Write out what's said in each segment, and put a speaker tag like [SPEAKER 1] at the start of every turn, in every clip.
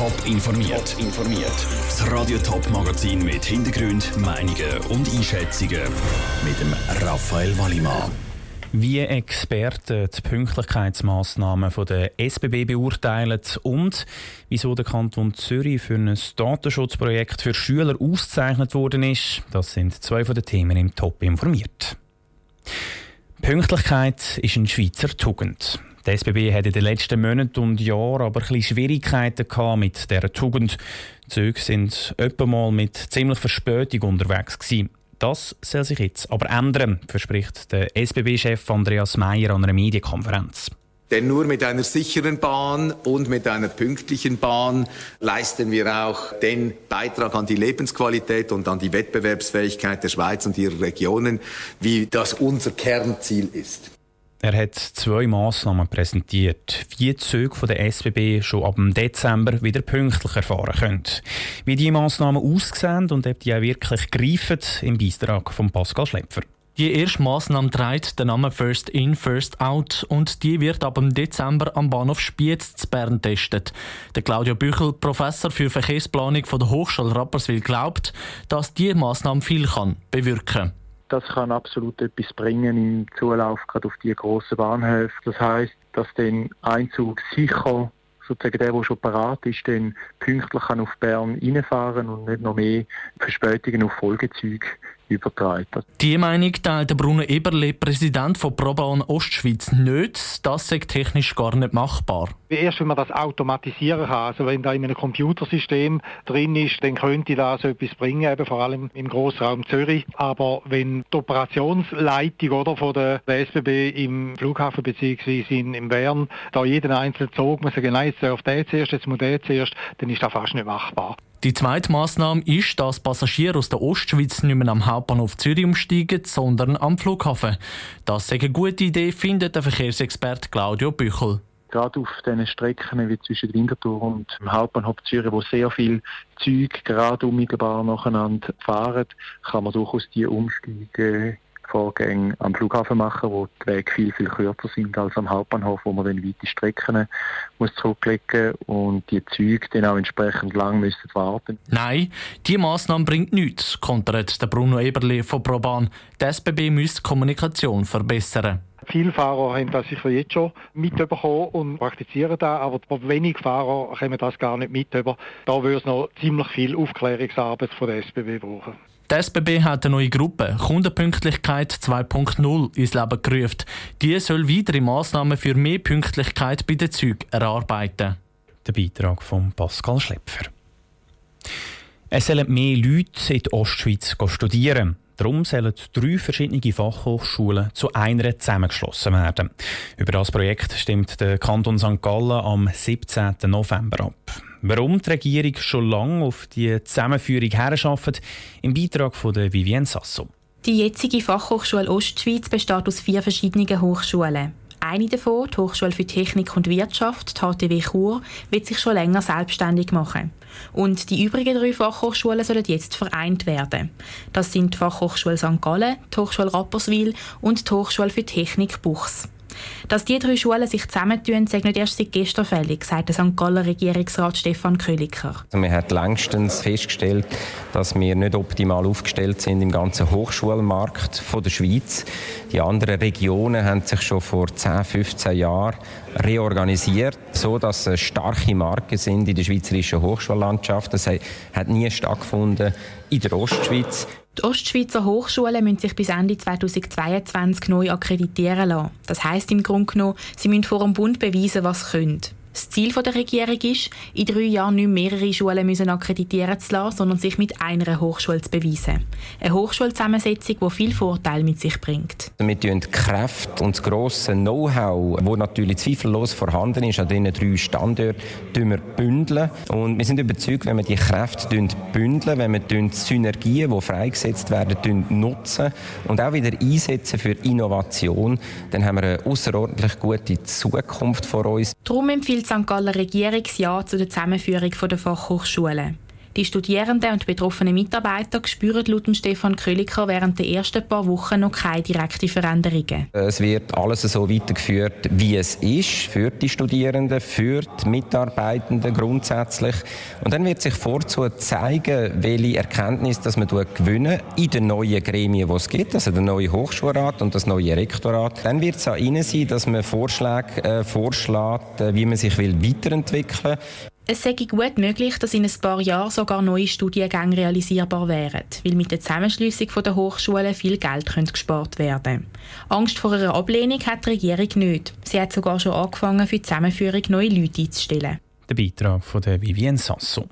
[SPEAKER 1] Top informiert. Top informiert. Das Radio Top Magazin mit Hintergrund, Meinungen und Einschätzungen mit dem Raphael Wallimann.
[SPEAKER 2] Wie Experten die Pünktlichkeitsmaßnahmen der SBB beurteilen und wieso der Kanton Zürich für ein Datenschutzprojekt für Schüler ausgezeichnet worden ist, das sind zwei von den Themen im Top informiert. Pünktlichkeit ist eine Schweizer Tugend. Die SBB hat in den letzten Monaten und Jahren aber ein Schwierigkeiten mit dieser Tugend. Die Züge sind etwa mal mit ziemlich Verspätung unterwegs gewesen. Das soll sich jetzt aber ändern, verspricht der SBB-Chef Andreas Meyer an einer Medienkonferenz.
[SPEAKER 3] Denn nur mit einer sicheren Bahn und mit einer pünktlichen Bahn leisten wir auch den Beitrag an die Lebensqualität und an die Wettbewerbsfähigkeit der Schweiz und ihrer Regionen, wie das unser Kernziel ist.
[SPEAKER 2] Er hat zwei Massnahmen präsentiert, wie die Züge von der SBB schon ab Dezember wieder pünktlich erfahren können. Wie die Massnahmen aussehen und ob die auch wirklich greifen, im Beitrag von Pascal Schlepfer.
[SPEAKER 4] Die erste Massnahme trägt den Namen First In, First Out und die wird ab Dezember am Bahnhof Spiez zu Bern getestet. Der Claudio Büchel, Professor für Verkehrsplanung von der Hochschule Rapperswil, glaubt, dass diese Massnahme viel kann bewirken kann
[SPEAKER 5] das kann absolut etwas bringen im Zulauf gerade auf die grossen Bahnhöfe. Das heißt, dass den Einzug sicher sozusagen der, der schon parat ist, dann pünktlich kann auf Bern reinfahren und nicht noch mehr Verspätungen auf Folgezüge übertragen.
[SPEAKER 4] Die Meinung teilt Bruno Eberle, Präsident von ProBahn Ostschweiz, nicht. Das sei technisch gar nicht machbar.
[SPEAKER 6] Erst wenn man das automatisieren kann, also wenn da in einem Computersystem drin ist, dann könnte das etwas bringen, eben vor allem im Grossraum Zürich. Aber wenn die Operationsleitung oder von der SBB im Flughafen bzw. in, in Bern da jeden einzelnen Zug muss sagen, nein, jetzt darf der zuerst, jetzt muss der zuerst, dann ist das fast nicht machbar.
[SPEAKER 4] Die zweite Massnahme ist, dass Passagiere aus der Ostschweiz nicht mehr am Hauptbahnhof Zürich umsteigen, sondern am Flughafen. Das ist eine gute Idee, findet der Verkehrsexperte Claudio Büchel.
[SPEAKER 5] Gerade auf diesen Strecken wie zwischen Winterthur und dem Hauptbahnhof Zürich, wo sehr viele Züge gerade unmittelbar nacheinander fahren, kann man durchaus die Umstiege Vorgänge am Flughafen machen, wo die Wege viel, viel kürzer sind als am Hauptbahnhof, wo man dann weite Strecken muss zurücklegen und die Züge dann auch entsprechend lang müssen warten.
[SPEAKER 4] Nein, die Maßnahme bringt nichts, kontert der Bruno Eberle von ProBahn. Die SBB müsste die Kommunikation verbessern.
[SPEAKER 6] Viele Fahrer haben das sicher jetzt schon mitbekommen und praktizieren das, aber wenig Fahrer kommen das gar nicht mit. Da würde es noch ziemlich viel Aufklärungsarbeit von der SBB brauchen.
[SPEAKER 4] Die SBB hat eine neue Gruppe Kundenpünktlichkeit 2.0 ins Leben gerufen. Die soll weitere Massnahmen für mehr Pünktlichkeit bei den Zügen erarbeiten.
[SPEAKER 2] Der Beitrag von Pascal Schlepfer. Es sollen mehr Leute in der Ostschweiz studieren. Darum sollen drei verschiedene Fachhochschulen zu einer zusammengeschlossen werden. Über das Projekt stimmt der Kanton St. Gallen am 17. November ab. Warum die Regierung schon lange auf die Zusammenführung herarbeitet, im Beitrag von Vivienne Sasso.
[SPEAKER 7] Die jetzige Fachhochschule Ostschweiz besteht aus vier verschiedenen Hochschulen. Eine davon, die Hochschule für Technik und Wirtschaft, die HTW Chur, wird sich schon länger selbstständig machen. Und die übrigen drei Fachhochschulen sollen jetzt vereint werden. Das sind die Fachhochschule St. Gallen, die Hochschule Rapperswil und die Hochschule für Technik Buchs. Dass die drei Schulen sich zusammentun, sagt nicht erst seit gestern fällig, sagt der St. Galler Regierungsrat Stefan Köliker.
[SPEAKER 8] Also wir haben längstens festgestellt, dass wir nicht optimal aufgestellt sind im ganzen Hochschulmarkt der Schweiz. Die anderen Regionen haben sich schon vor 10, 15 Jahren reorganisiert, so dass es starke Marken sind in der schweizerischen Hochschullandschaft. Das hat nie stattgefunden in der Ostschweiz.
[SPEAKER 7] Die Ostschweizer Hochschulen müssen sich bis Ende 2022 neu akkreditieren lassen. Das heisst im Grunde genommen, sie müssen vor dem Bund beweisen, was sie können. Das Ziel der Regierung ist, in drei Jahren nicht mehrere Schulen müssen akkreditieren zu lassen, sondern sich mit einer Hochschule zu beweisen. Eine Hochschulzusammensetzung, die viel Vorteile mit sich bringt.
[SPEAKER 8] Wir die Kräfte und das grosse Know-how, das natürlich zweifellos vorhanden ist, an diesen drei Standorten bündeln. Und wir sind überzeugt, wenn wir die Kräfte bündeln, wenn wir die Synergien, die freigesetzt werden, nutzen und auch wieder einsetzen für Innovation, dann haben wir eine außerordentlich gute Zukunft vor uns.
[SPEAKER 7] Darum empfiehlt St. Galler Regierungsjahr zu der Zusammenführung der Fachhochschulen. Die Studierenden und betroffenen Mitarbeiter spüren laut Stefan Köliker während der ersten paar Wochen noch keine direkten Veränderungen.
[SPEAKER 8] Es wird alles so weitergeführt, wie es ist, für die Studierenden, für die Mitarbeitenden grundsätzlich. Und dann wird sich vorzu zeigen, welche Erkenntnisse dass man gewinnen in den neuen Gremien, die es gibt, also der neue Hochschulrat und das neue Rektorat. Dann wird es auch Ihnen sein, dass man Vorschläge äh, vorschlägt, äh, wie man sich weiterentwickeln will.
[SPEAKER 7] Es sei gut möglich, dass in ein paar Jahren sogar neue Studiengänge realisierbar wären, weil mit der Zusammenschließung der Hochschulen viel Geld gespart werden könnte. Angst vor einer Ablehnung hat die Regierung nicht. Sie hat sogar schon angefangen, für die Zusammenführung neue Leute einzustellen.
[SPEAKER 2] Der Beitrag von der Vivienne Sasso.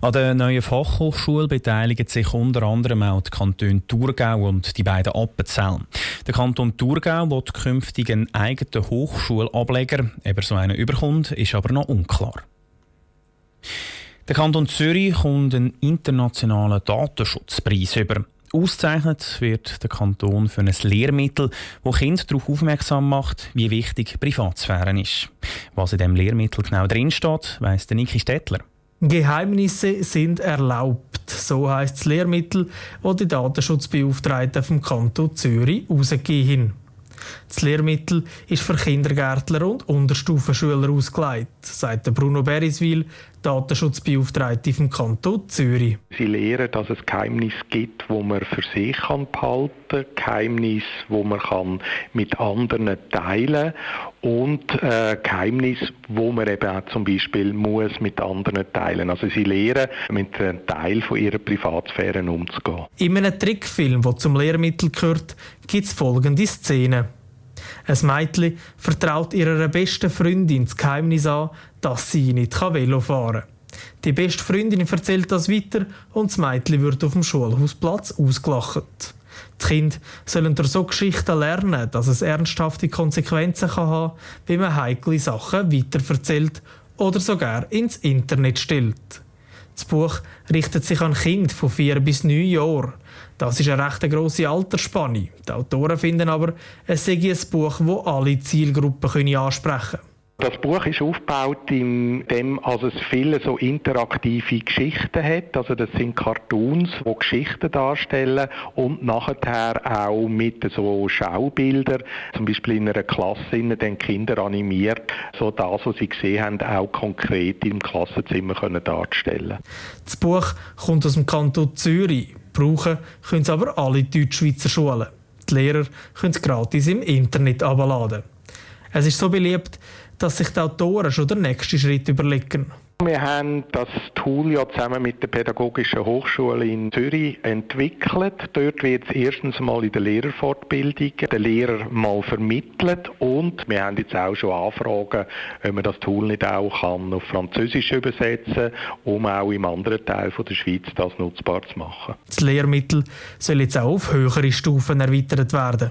[SPEAKER 2] An der neuen Fachhochschule beteiligen sich unter anderem auch die Kantone Thurgau und die beiden Appenzell. Der Kanton Thurgau wird künftig einen eigenen Hochschulableger. Ob er so einen überkommt, ist aber noch unklar. Der Kanton Zürich kommt einen internationalen Datenschutzpreis über. Ausgezeichnet wird der Kanton für ein Lehrmittel, das Kinder darauf aufmerksam macht, wie wichtig Privatsphäre ist. Was in diesem Lehrmittel genau drinsteht, weiss der Niki Stettler.
[SPEAKER 9] Geheimnisse sind erlaubt. So heißt das Lehrmittel, das die Datenschutzbeauftragten vom Kanton Zürich herausgegeben das Lehrmittel ist für Kindergärtler und Unterstufenschüler ausgelegt, sagt Bruno Beriswil, Datenschutzbeauftragte vom Kanton Zürich.
[SPEAKER 5] Sie lehren, dass es Geheimnis gibt, wo man für sich kann behalten kann, Geheimnis, wo man kann mit anderen teilen und äh, Geheimnis, wo man eben auch zum Beispiel muss mit anderen teilen. Also sie lehren, mit einem Teil von ihrer Privatsphäre umzugehen.
[SPEAKER 9] In einem Trickfilm, der zum Lehrmittel gehört, gibt es folgende Szene. Ein Mädchen vertraut ihrer besten Freundin das Geheimnis an, dass sie nicht Velo fahren kann. Die beste Freundin erzählt das weiter und das Mädchen wird auf dem Schulhausplatz ausgelacht. Die Kinder sollen durch so Geschichten lernen, dass es ernsthafte Konsequenzen kann haben wenn man heikle Sachen weiterverzählt oder sogar ins Internet stellt. Das Buch richtet sich an Kinder von vier bis neun Jahren. Das ist eine recht grosse Altersspanne. Die Autoren finden aber, es sei ein Buch, das alle Zielgruppen ansprechen können.
[SPEAKER 5] Das Buch ist aufgebaut in dem, also es viele so interaktive Geschichten hat. Also das sind Cartoons, die Geschichten darstellen und nachher auch mit so Schaubildern, zum Beispiel in einer Klasse, den Kinder animiert, so das, was sie gesehen haben, auch konkret im Klassenzimmer können darstellen.
[SPEAKER 9] Das Buch kommt aus dem Kanton Zürich. Brauchen können es aber alle Deutschschweizer Schulen. Die Lehrer können es gratis im Internet abladen. Es ist so beliebt, dass sich die Autoren schon den nächsten Schritt überlegen.
[SPEAKER 5] Wir haben das Tool ja zusammen mit der Pädagogischen Hochschule in Zürich entwickelt. Dort wird es erstens mal in der Lehrerfortbildung den Lehrer mal vermittelt und wir haben jetzt auch schon Anfragen, ob man das Tool nicht auch kann auf Französisch übersetzen um auch im anderen Teil von der Schweiz das nutzbar zu machen.
[SPEAKER 9] Das Lehrmittel soll jetzt auch auf höhere Stufen erweitert werden.